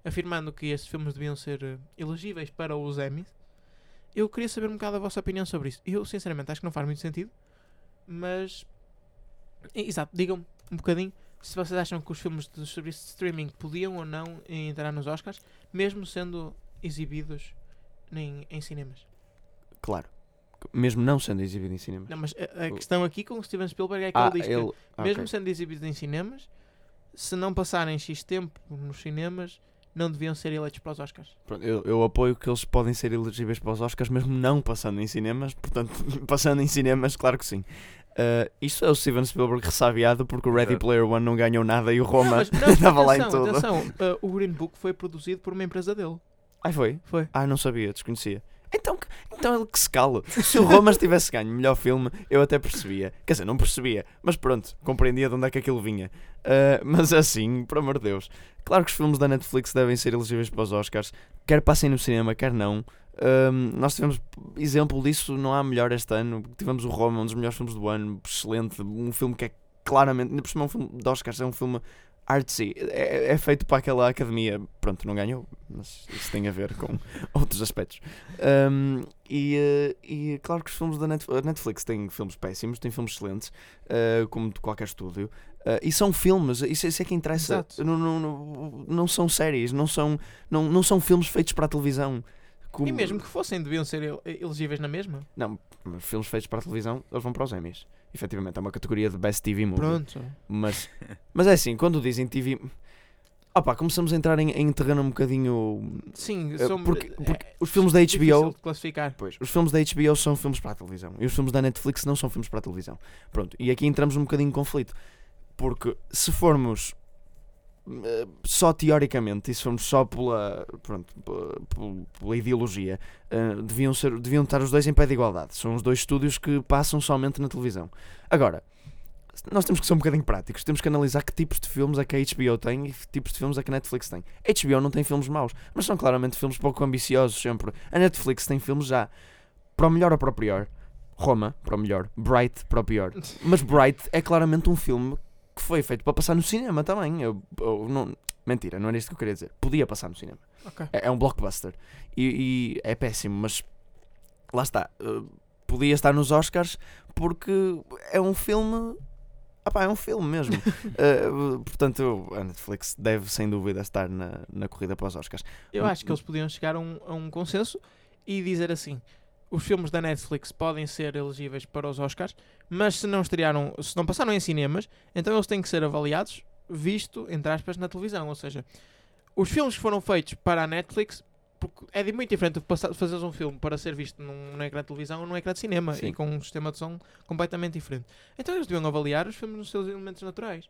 afirmando que estes filmes deviam ser eh, elegíveis para os Emmys. Eu queria saber um bocado a vossa opinião sobre isso. Eu, sinceramente, acho que não faz muito sentido, mas. Exato, digam um bocadinho se vocês acham que os filmes dos serviços de streaming podiam ou não entrar nos Oscars, mesmo sendo exibidos em, em cinemas. Claro. Mesmo não sendo exibido em cinema. Não, mas a, a questão aqui com o Steven Spielberg é que ah, ele diz que, ah, mesmo ok. sendo exibidos em cinemas, se não passarem X tempo nos cinemas, não deviam ser eleitos para os Oscars. Pronto, eu, eu apoio que eles podem ser elegíveis para os Oscars, mesmo não passando em cinemas. Portanto, (laughs) passando em cinemas, claro que sim. Uh, isto é o Steven Spielberg ressabiado porque o Ready. Player One não ganhou nada e o Não, Roma mas- (laughs) não, estava lá em tudo. atenção, uh, o Green Book foi produzido por uma empresa dele. Ai, foi? Foi. Ah, não sabia, desconhecia. Então, então ele que se cala. Se o Roma tivesse ganho melhor filme, eu até percebia. Quer dizer, não percebia, mas pronto, compreendia de onde é que aquilo vinha. Ah, mas assim, por amor de Deus. Claro que os filmes da Netflix devem ser elegíveis para os Oscars, quer passem no cinema, quer não. Ahm, nós tivemos exemplo disso, não há melhor este ano. Tivemos o Roma, um dos melhores filmes do ano, excelente. Um filme que é claramente, ainda por cima, é um filme de Oscars, é um filme artsy. É, é feito para aquela academia. Pronto, não ganhou, mas isso tem a ver com (laughs) outros aspectos. Um, e, eh, e claro que os filmes da Netf- a Netflix têm filmes péssimos, têm filmes excelentes, eh, como de qualquer estúdio. Eh, e são filmes, isso, isso é que interessa. Não, não, não, não são séries, não são, não, não são filmes feitos para a televisão. Como- E mesmo que fossem, deviam ser el- elegíveis na mesma. Não, filmes feitos para a televisão, eles vão para os Emmys. Efetivamente, é uma categoria de Best TV Movie. Pronto. Mas, (laughs) mas é assim, quando dizem TV. Opa, começamos a entrar em, em terreno um bocadinho. Sim, eh, são, porque, é- porque é os filmes da HBO. classificar. Pois, os filmes da HBO são filmes para a televisão e os filmes da Netflix não são filmes para a televisão. Pronto, e aqui entramos um bocadinho em conflito. Porque se formos só teoricamente e se formos só pela, pronto, p- p- pela ideologia, eh, deviam, ser, deviam estar os dois em pé de igualdade. São os dois estúdios que passam somente na televisão. Agora, nós temos que ser um bocadinho práticos. Temos que analisar que tipos de filmes é que a HBO tem e que tipos de filmes é que a Netflix tem. A HBO não tem filmes maus, mas são claramente filmes pouco ambiciosos sempre. A Netflix tem filmes já para o melhor ou para o pior. Roma, para o melhor. Bright, para o pior. (laughs) Mas Bright é claramente um filme que foi feito para passar no cinema também. Eu, eu não, mentira, não era isto que eu queria dizer. Podia passar no cinema. Ok. É, é um blockbuster. E, e é péssimo, mas lá está. Uh, podia estar nos Oscars porque é um filme. É um filme mesmo. Uh, (laughs) portanto, a Netflix deve sem dúvida estar na, na corrida para os Oscars. Eu acho que eles podiam chegar a um, a um consenso e dizer assim: os filmes da Netflix podem ser elegíveis para os Oscars, mas se não estrearam, se não passaram em cinemas, então eles têm que ser avaliados, visto, entre aspas, na televisão. Ou seja, os filmes que foram feitos para a Netflix, porque é de- muito diferente passar- fazeres um filme para ser visto num, num ecrã de televisão ou num ecrã de cinema Sim. e com um sistema de som completamente diferente. Então eles deviam avaliar os filmes nos seus elementos naturais.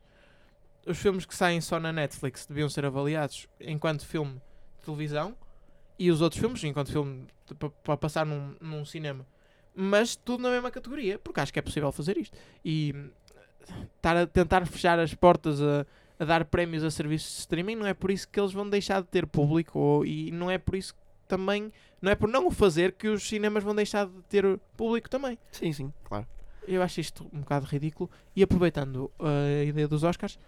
Os filmes que saem só na Netflix deviam ser avaliados enquanto filme de televisão e os outros filmes enquanto filme para passar num, num cinema. Mas tudo na mesma categoria, porque acho que é possível fazer isto. E estar a tentar fechar as portas a, a dar prémios a serviços de streaming não é por isso que eles vão deixar de ter público ou- e não é por isso que também não é por não o fazer que os cinemas vão deixar de ter público também. Sim, sim, claro. Eu acho isto um bocado ridículo. E aproveitando a ideia dos Oscars,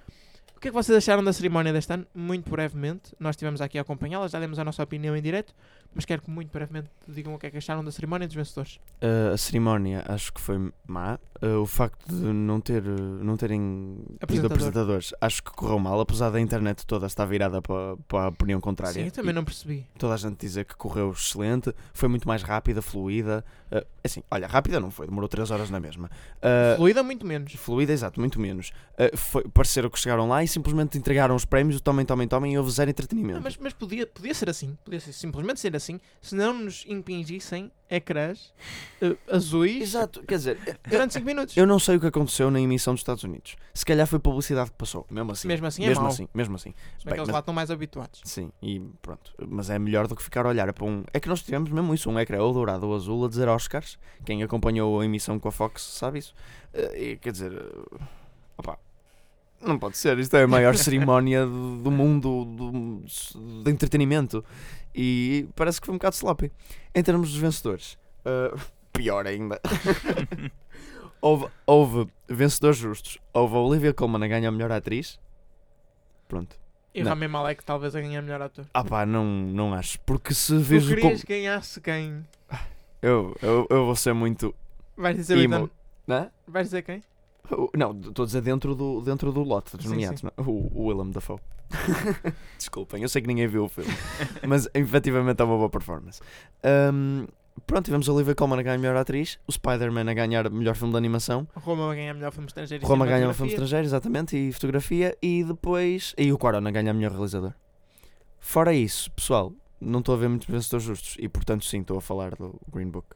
que é que vocês acharam da cerimónia deste ano? Muito brevemente, nós estivemos aqui a acompanhá-la, já demos a nossa opinião em direto, mas quero que muito brevemente digam o que é que acharam da cerimónia dos vencedores. Uh, a cerimónia acho que foi má. Uh, o facto de não, ter, não terem tido Apresentador. apresentadores acho que correu mal, apesar da internet toda estar virada para, para a opinião contrária. Sim, eu também E não percebi. Toda a gente dizer que correu excelente, foi muito mais rápida, fluida. Uh, assim, olha, rápida não foi, demorou 3 horas na mesma. Fluida, muito menos. Fluida, exato, muito menos. Foi, pareceram que chegaram lá e simplesmente entregaram os prémios, tomem, tomem, tomem e houve zero entretenimento. Não, mas mas podia, podia ser assim, podia ser, simplesmente ser assim, se não nos impingissem ecrãs eh, azuis Exato, quer dizer, durante 5 minutos. eu não sei o que aconteceu na emissão dos Estados Unidos. Se calhar foi publicidade que passou, mesmo assim. mesmo assim é mesmo mau, assim, mesmo assim. se bem Bem, que eles mas- lá estão mais habituados. Sim, e pronto. Mas é melhor do que ficar a olhar para um. É que nós tivemos mesmo isso, um ecrã ou dourado ou azul a dizer Oscars. Quem acompanhou a emissão com a Fox sabe isso. Eh, E, quer dizer. eh, opá, não pode ser. Isto é a maior (laughs) cerimónia do do mundo do, de entretenimento. E parece que foi um bocado sloppy. Em termos dos vencedores, eh, (laughs) pior ainda. (laughs) houve, houve vencedores justos. Houve a Olivia Colman a ganhar a melhor atriz. Pronto. E Não. Rami Malek talvez a ganhar melhor ator. Ah pá, não, não acho. Porque se Tu vejo. querias com- que ganhasse quem? Eu, eu, eu vou ser muito. Vais dizer Emo. Né? Vais dizer quem? Não, estou a dizer dentro do, dentro do lote dos nomeados. O, o Willem Dafoe. (laughs) Desculpem, eu sei que ninguém viu o filme. (laughs) mas efetivamente é uma boa performance. Ahm, pronto, tivemos a Olivia Colman a ganhar melhor atriz. O Spider-Man a ganhar melhor filme de animação. Roma vai ganhar melhor filme estrangeiro Roma a ganhar o cinematografia. filme estrangeiro, exatamente. E fotografia. E depois. E o Quaron a ganhar melhor realizador. Fora isso, pessoal, não estou a ver muitos vencedores justos. E portanto, sim, estou a falar do Green Book.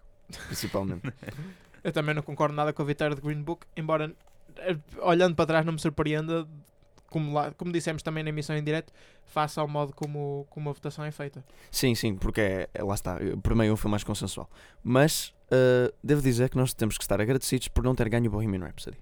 Principalmente. (laughs) Eu também não concordo nada com a vitória de Green Book, embora eh, olhando para trás não me surpreenda, como, lá, como dissemos também na emissão em direto, face ao modo como, como a votação é feita. Sim, sim, porque é, é- lá está, é um filme mais consensual. Mas eh, devo dizer que nós temos que estar agradecidos por não ter ganho o Bohemian Rhapsody.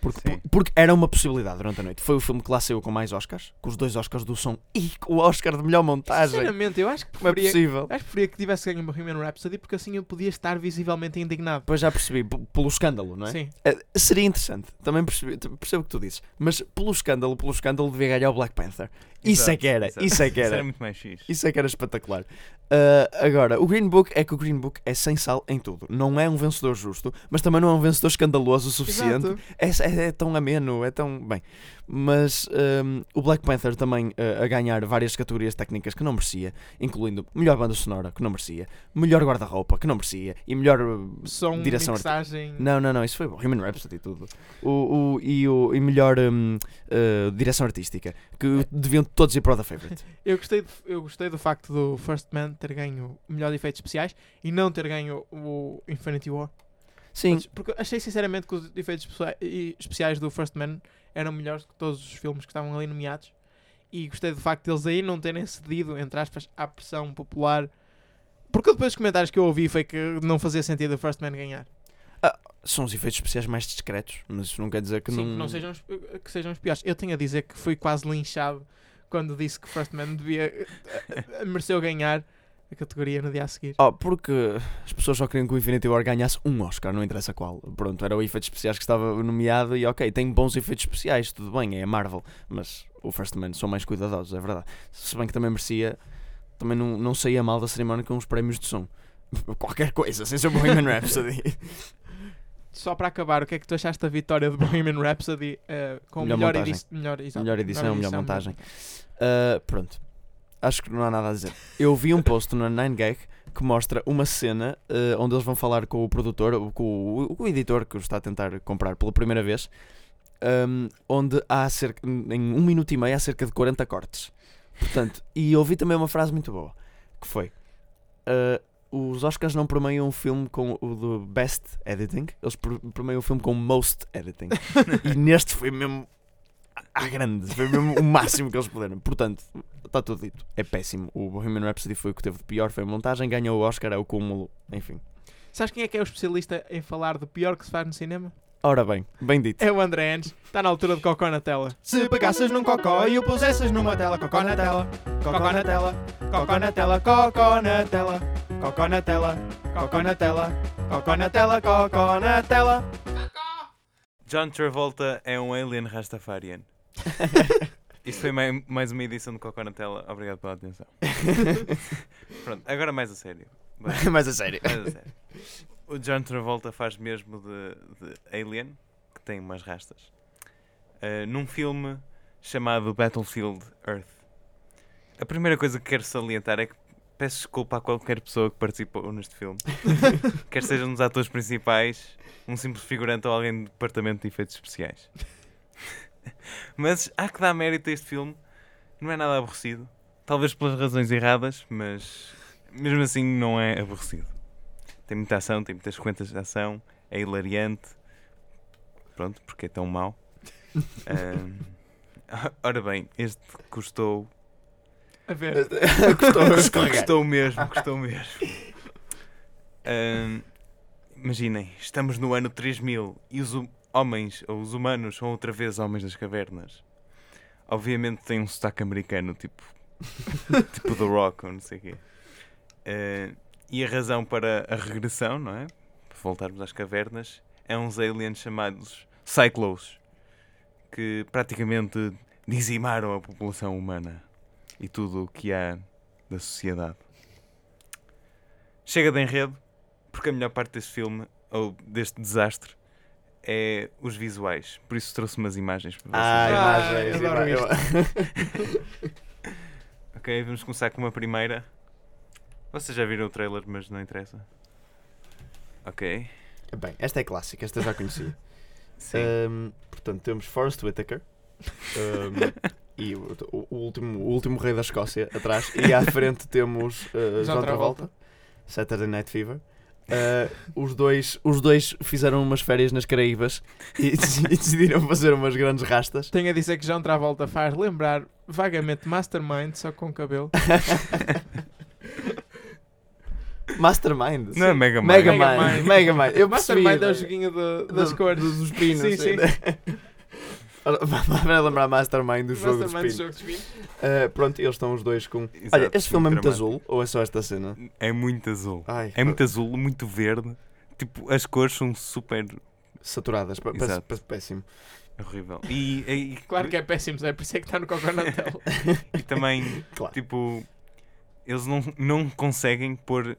Porque, por- porque era uma possibilidade durante a noite. Foi o filme que lá saiu com mais Oscars, com os dois Oscars do som e com o Oscar de melhor montagem. Sinceramente, eu acho que é preferia, possível? acho que preferia que tivesse ganho o Bohemian Rhapsody porque assim eu podia estar visivelmente indignado. Depois já percebi, pelo escândalo, não é? Sim. Eh, seria interessante, também percebi, percebo o que tu dizes, mas pelo escândalo, pelo escândalo devia ganhar o Black Panther. Isso é que era, exato. isso é que era. muito mais fixe. Isso é que era espetacular. Uh, agora, o Green Book é que o Green Book é sem sal em tudo. Não é um vencedor justo, mas também não é um vencedor escandaloso o suficiente. É, é- é tão ameno, é tão. Bem. Mas um, o Black Panther também uh, a ganhar várias categorias técnicas que não merecia, incluindo melhor banda sonora, que não merecia, melhor guarda-roupa, que não merecia, e melhor. uh, Som, Direção mixagem. Não, não, não, isso foi bom. Human Rhapsody e tudo. O, o, e, o, e melhor um, uh, direção artística, que deviam todos ir para o The Favorite. (laughs) Eu gostei, eu gostei do facto do First Man ter ganho melhor de efeitos especiais e não ter ganho o Infinity War. Sim, Porque achei sinceramente que os efeitos espe- especiais do First Man eram melhores que todos os filmes que estavam ali nomeados. E gostei do facto de eles aí não terem cedido, entre aspas, à pressão popular. Porque depois dos comentários que eu ouvi foi que não fazia sentido o First Man ganhar. são os efeitos especiais mais discretos, mas isso não quer dizer que Sim, não. que não sejam, os- que sejam os piores. Eu tenho a dizer que fui quase linchado quando disse que First Man devia, mereceu ganhar a categoria no dia a seguir. Oh, porque as pessoas só queriam que o Infinity War ganhasse um Oscar, não interessa qual. Pronto, era o efeitos especiais que estava nomeado e ok, tem bons efeitos especiais, tudo bem, é a Marvel, mas o First Man são mais cuidadosos, é verdade. Se bem que também merecia, também não, não saía mal da cerimónia com os prémios de som. (laughs) Qualquer coisa, sem ser o Bohemian (laughs) Rhapsody. Só para acabar, o que é que tu achaste da vitória de Bohemian Rhapsody eh, com Melhor melhor, edi melhor, exato, melhor edição, melhor edição, montagem. Uh, pronto, acho que não há nada a dizer. Eu vi um post no 9gag que mostra uma cena uh, onde eles vão falar com o produtor, com o, com o editor que os está a tentar comprar pela primeira vez, um, onde há cerca, em um minuto e meio há cerca de 40 cortes. Portanto, e ouvi também uma frase muito boa, que foi ah, os Oscars não premiam um filme com o do Best Editing, eles premiam o filme com Most Editing. (laughs) e neste foi mesmo à grande, foi mesmo o máximo que eles puderam. Portanto, está tudo dito. É péssimo. O Bohemian Rhapsody foi o que teve de pior, foi a montagem, ganhou o Oscar, é o cúmulo, enfim. Sabes quem é que é o especialista em falar do pior que se faz no cinema? Ora bem, bem dito. É o André Andes. Está na altura de cocó na tela. Se pegasses num cocó e o pusesses numa tela, cocó na tela, cocó na tela, cocó na tela, cocó na tela, cocó na tela, cocó na tela, cocó na tela, cocó na tela. John Travolta é um alien Rastafarian. (laughs) Isto foi mai- mais uma edição do Cocó na Tela. Obrigado pela atenção. (laughs) Pronto, agora mais a sério. Bem, (laughs) Mas a sério. mais a sério. O John Travolta faz mesmo de, de Alien, que tem umas rastas, eh, num filme chamado Battlefield Earth. A primeira coisa que quero salientar é que peço desculpa a qualquer pessoa que participou neste filme, (laughs) quer sejam nos atores principais, um simples figurante ou alguém do departamento de efeitos especiais. (laughs) Mas há que dar mérito a este filme, não é nada aborrecido, talvez pelas razões erradas, mas mesmo assim não é aborrecido. Tem muita ação, tem muitas sequências de ação, é hilariante. Pronto, porque é tão mau. (laughs) Ahm, ora bem, este custou. A ver. (laughs) Custou. (laughs) Custou mesmo, custou mesmo. Ahm, imaginem, estamos no ano 3000 e os hum- homens, ou os humanos, são outra vez homens das cavernas. Obviamente tem um sotaque americano, tipo, (laughs) tipo The Rock ou não sei o quê. Ah, e a razão para a regressão, não é? Para voltarmos às cavernas, é uns aliens chamados Cyclos, que praticamente dizimaram a população humana e tudo o que há da sociedade. Chega de enredo, porque a melhor parte deste filme, ou deste desastre, é os visuais. Por isso trouxe umas imagens para vocês. Ah, Ah, imagens. adoro ima- (laughs) Ok, vamos começar com uma primeira. Vocês já viram o trailer, mas não interessa. Ok. Bem, esta é clássica, esta já conhecia. (laughs) Sim. Ahm, portanto, temos Forrest Whitaker ahm, (laughs) e o, o- último, o último rei da Escócia atrás. E à (laughs) frente temos uh, John Travolta, Saturday Night Fever. Ah, os, dois, os dois fizeram umas férias nas Caraíbas e, (laughs) e decidiram fazer umas grandes rastas. Tenho a dizer que João Travolta faz lembrar vagamente Mastermind, só com cabelo. (laughs) Mastermind. não é Mega Megamind. Mind. Mega Mind. Eu. Mastermind é o joguinho de- das Do- cores. Dos, dos pinos. Sim, sim. (laughs) Vai lembrar Mastermind do jogo dos Mastermind do pinos. jogo dos pinos. Ah, pronto, eles estão os dois com. Exato, Olha, este filme é muito dramático. azul ou é só esta cena? É muito azul. Ai, É muito azul, muito verde. Tipo, as cores são super saturadas. Exato. péssimo. horrível. E, e- Claro que é péssimo, é por isso é que está no cocô (laughs) e também, Claro. tipo, eles não, não conseguem pôr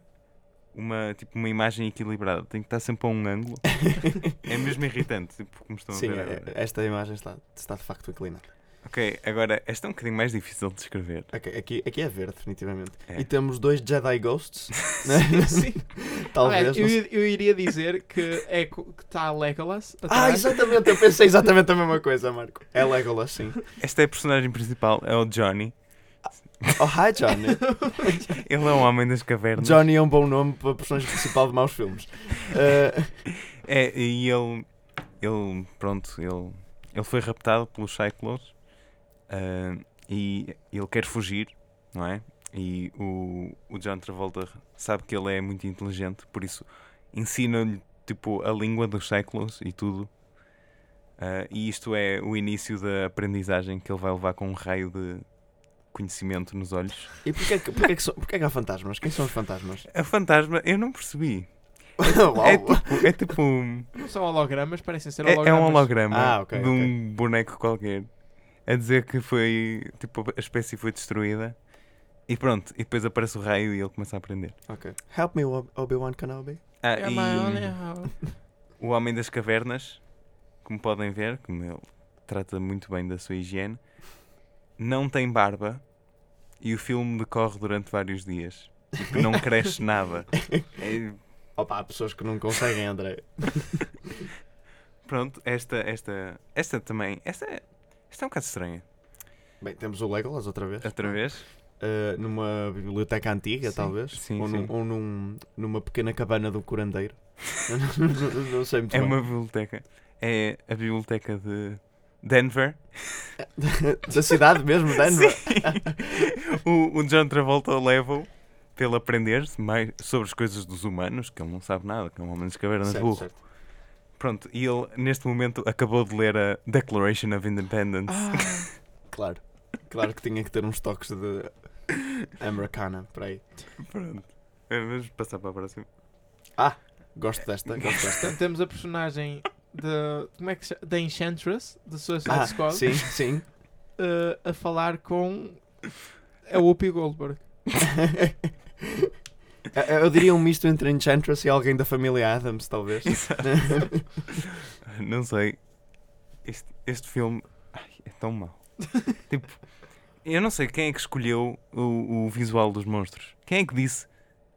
uma, tipo, uma imagem equilibrada. Tem que estar sempre a um ângulo. (laughs) É mesmo irritante, tipo, como estão Sim, a ver é- agora. esta imagem está, está de facto inclinada. Ok, agora, esta é um bocadinho mais difícil de descrever. Ok, aqui, aqui é verde, definitivamente. É. E temos dois Jedi Ghosts. (laughs) né? Sim. (laughs) Talvez. Olha, eu, eu iria dizer que é está a Legolas Ah, atrás. exatamente, eu pensei exatamente a mesma coisa, Marco. É Legolas, sim. Esta é a personagem principal, é o Johnny. Oh, hi, Johnny. (laughs) Ele é um homem das cavernas. Johnny é um bom nome para a personagem principal de maus filmes. Ah, (laughs) É, e ele, ele, pronto, ele, ele foi raptado pelos Cyclones ah, e ele quer fugir, não é? E o, o John Travolta sabe que ele é muito inteligente, por isso ensina-lhe tipo a língua dos Cyclones e tudo. Ah, e isto é o início da aprendizagem que ele vai levar com um raio de conhecimento nos olhos. e porquê, que- porquê, que são- porquê que há fantasmas? Quem são os fantasmas? A fantasma, eu não percebi. (laughs) Uau. É tipo, é tipo um- Não são hologramas, parecem ser É, hologramas. é um holograma Ah, ok, de um boneco qualquer a dizer que foi tipo a espécie foi destruída e pronto, e depois aparece o raio e ele começa a aprender. Ok. Help me, Ob- Obi-Wan Kenobi. Ah, É e o Homem das Cavernas, como podem ver, como ele trata muito bem da sua higiene, não tem barba e o filme decorre durante vários dias. Tipo, não cresce (laughs) nada. É- Opa, há pessoas que não conseguem, André. (laughs) Pronto, esta, esta, esta também, esta, é- esta é um bocado estranha. Bem, temos o Legolas outra vez. Outra vez? Uh, numa biblioteca antiga, Sim. talvez. Sim, ou sim. num- ou num- numa pequena cabana do curandeiro. (laughs) não, não sei muito É bem. uma biblioteca. É a biblioteca de Denver. (laughs) da cidade mesmo, Denver. o, o John Travolta leva-o para ele aprender mais sobre as coisas dos humanos, que ele não sabe nada, que é um homem das cavernas Certo, burro. certo. Pronto, e ele neste momento acabou de ler a Declaration of Independence. Ah, (laughs) Claro. Claro que tinha que ter uns toques de Americana por aí. Pronto. Eh, Vamos passar para a próxima. Gosto desta, gosto desta. (laughs) temos a personagem de. Como é que se chama? Da Enchantress, de Suicide Ah, Squad, sim, (laughs) sim. eh, a falar com a Whoopi Goldberg. (laughs) Eu- Eu diria um misto entre Enchantress e alguém da família Adams, talvez. (laughs) Não sei. Este, este filme ai, é tão mau. tipo, eu não sei quem é que escolheu o, o visual dos monstros. Quem é que disse?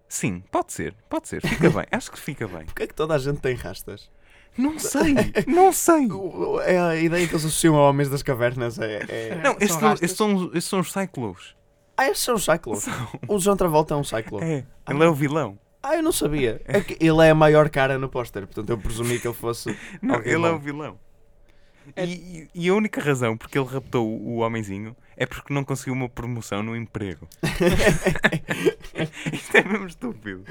Sim, pode ser, pode ser, fica bem. Acho que fica bem. Porquê é que toda a gente tem rastas? Não sei, não sei. (laughs) É a ideia que eles associam a homens das cavernas. É, é... Não, São estes são, estes são, estes são os Cyclos. Ah, estes são os Cyclops. O John Travolta é um Cyclope. É, ele é o vilão. Ah, eu não sabia. É que ele é a maior cara no póster, portanto eu presumi que ele fosse. Não, ele é bom. o vilão. É- E, e- a única razão porque ele raptou o, homenzinho é porque não conseguiu uma promoção no emprego. (laughs) Isto é mesmo estúpido.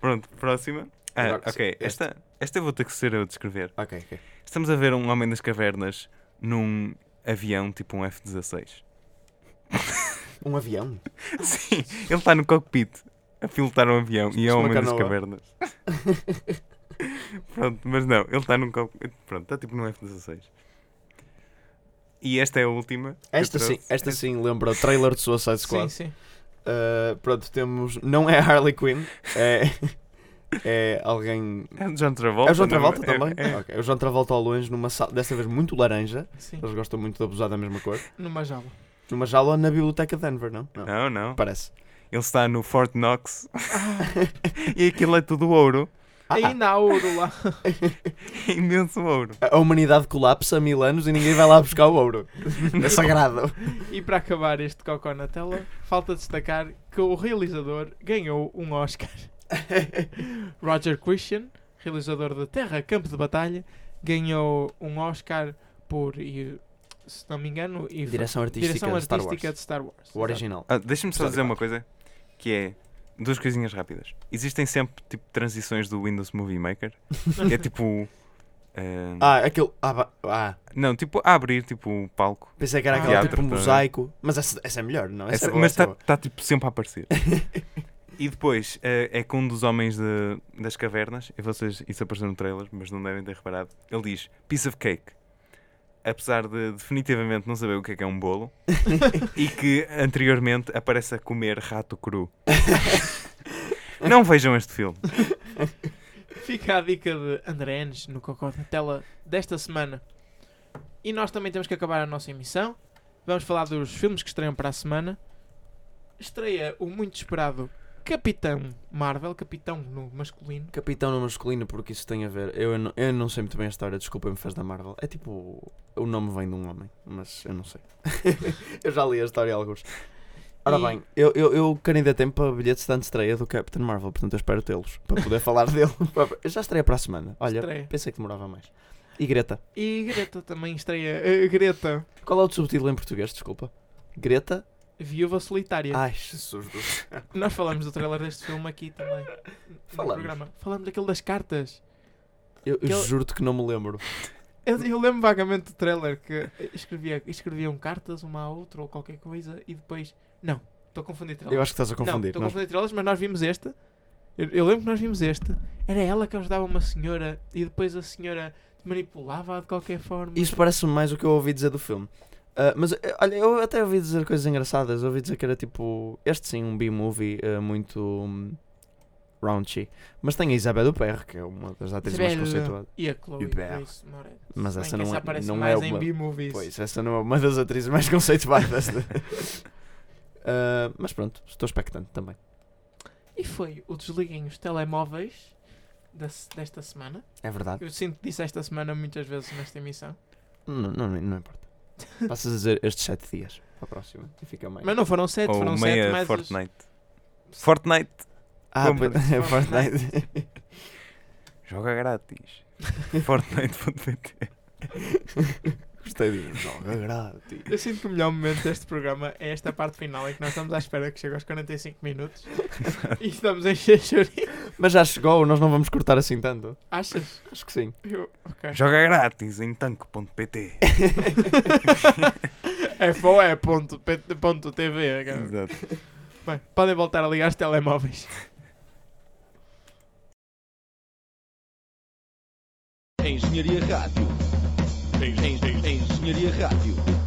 Pronto, próxima. Ah, ok, esta, esta eu vou ter que ser eu a descrever. ok, ok. Estamos a ver um homem das cavernas num avião tipo um F-16. (laughs) Um avião? Sim, ele está no cockpit a pilotar um avião e é um homem das cavernas. (laughs) Pronto, mas não, ele está num cockpit. Pronto, está tipo num F-16. E esta é a última. Esta sim, trouxe. esta sim lembra o trailer de Suicide Squad. Sim, sim. Uh, pronto, temos. Não é Harley Quinn, é. É alguém. É o John Travolta. É o João não Travolta É- também? É, Ok, O João Travolta ao longe, numa sala, desta vez muito laranja. sim. Eles gostam muito de abusar da mesma cor. Numa jaula. Numa jaula na biblioteca de Denver, não? Não. Não, não. Parece. Ele está no Fort Knox (laughs) e aquilo é tudo ouro. Ah, Ainda há ouro lá. É (laughs) imenso ouro. A humanidade colapsa há mil anos e ninguém vai lá buscar o ouro. É sagrado. E para acabar este cocó na tela, falta destacar que o realizador ganhou um Oscar. (laughs) Roger Christian, realizador de Terra Campo de Batalha, ganhou um Oscar por, se não me engano, Direção artística direção de Star artística Wars. de Star Wars. O original. Ah, Deixa-me só dizer uma coisa que é duas coisinhas rápidas. Existem sempre tipo transições do Windows Movie Maker. é tipo. ah, Ah, aquele. Ah, ah, Não, tipo a abrir tipo o palco. pensei que era Ah, aquele tipo tá. mosaico. Mas essa, essa é melhor, não? Essa, Essa- é boa, mas é está boa. tá, tipo sempre a aparecer. (laughs) e depois ah, é com um dos homens de- das cavernas, e vocês isso apareceu no trailer, mas não devem ter reparado. Ele diz piece of cake. Apesar de definitivamente não saber o que é que é um bolo, (laughs) e que anteriormente aparece a comer rato cru. (laughs) não vejam este filme. Fica a dica de André Enes no cocó da tela desta semana. E nós também temos que acabar a nossa emissão. Vamos falar dos filmes que estreiam para a semana. Estreia o muito esperado Capitão Marvel, Capitão no masculino. Capitão no masculino, porque isso tem a ver. Eu não, eu não sei muito bem a história, desculpa-me, fãs da Marvel. É tipo. O nome vem de um homem, mas eu não sei. (laughs) eu já li a história alguns. Ora E- bem, eu, eu, eu quero ainda tempo para bilhetes de estreia do Captain Marvel, portanto eu espero tê-los para poder (laughs) falar dele. (laughs) Eu já estreia para a semana. Olha, Estreia. pensei que demorava mais. E Greta. E Greta também estreia. eh, Greta, Qual é o subtítulo em português? Desculpa. Greta? Viúva Solitária. Ai, Jesus do céu. Nós falamos do trailer deste filme aqui também. No (laughs) Falamos. programa. Falamos daquele das cartas. Eu, eu Aquele- juro-te que não me lembro. Eu, eu lembro vagamente do trailer que escrevia, escreviam cartas uma à outra ou qualquer coisa e depois. Não, estou a confundir trailers. Eu acho que estás a Não, confundir. estou a Nós- confundir trailers, mas nós vimos este. Eu, eu lembro que nós vimos este. Era ela que ajudava uma senhora e depois a senhora manipulava-a de qualquer forma. Isso parece-me mais o que eu ouvi dizer do filme. Ah, mas eh, olha, eu até ouvi dizer coisas engraçadas. ouvi dizer que era tipo. Este sim, um B-movie eh, muito. hum, raunchy. Mas tem a Isabel Dupert, que é uma das atrizes mais conceituadas. E a Chloe. Grace Moretz. Mas essa não é- aparece não é mais uma- em B-movies. Pois, essa não é uma das atrizes mais (laughs) conceituadas. (laughs) Ah, mas pronto, estou expectante também. E foi o Desliguem os Telemóveis desta semana. É verdade. Eu sinto que disse esta semana muitas vezes nesta emissão. Não, não, não importa. (laughs) Passas a dizer estes sete dias. para a próxima. E fica meio. Mas não foram 7, Ou foram 7 meia mais. os- Fortnite. Fortnite ah, é Fortnite. (laughs) joga grátis. (laughs) Fortnite.pt Gostei disso. Joga grátis. Eu sinto que o melhor momento deste programa é esta parte final em que nós estamos à espera que chegue aos 45 minutos e estamos a encher chorinho. Mas já chegou, nós não vamos cortar assim tanto. Achas? Acho que sim. Eu, ok. Joga grátis em tanco.pt FOE.tv. cara. Exato. Bem, podem voltar a ligar os telemóveis. Engenharia Rádio. Engenharia Rádio.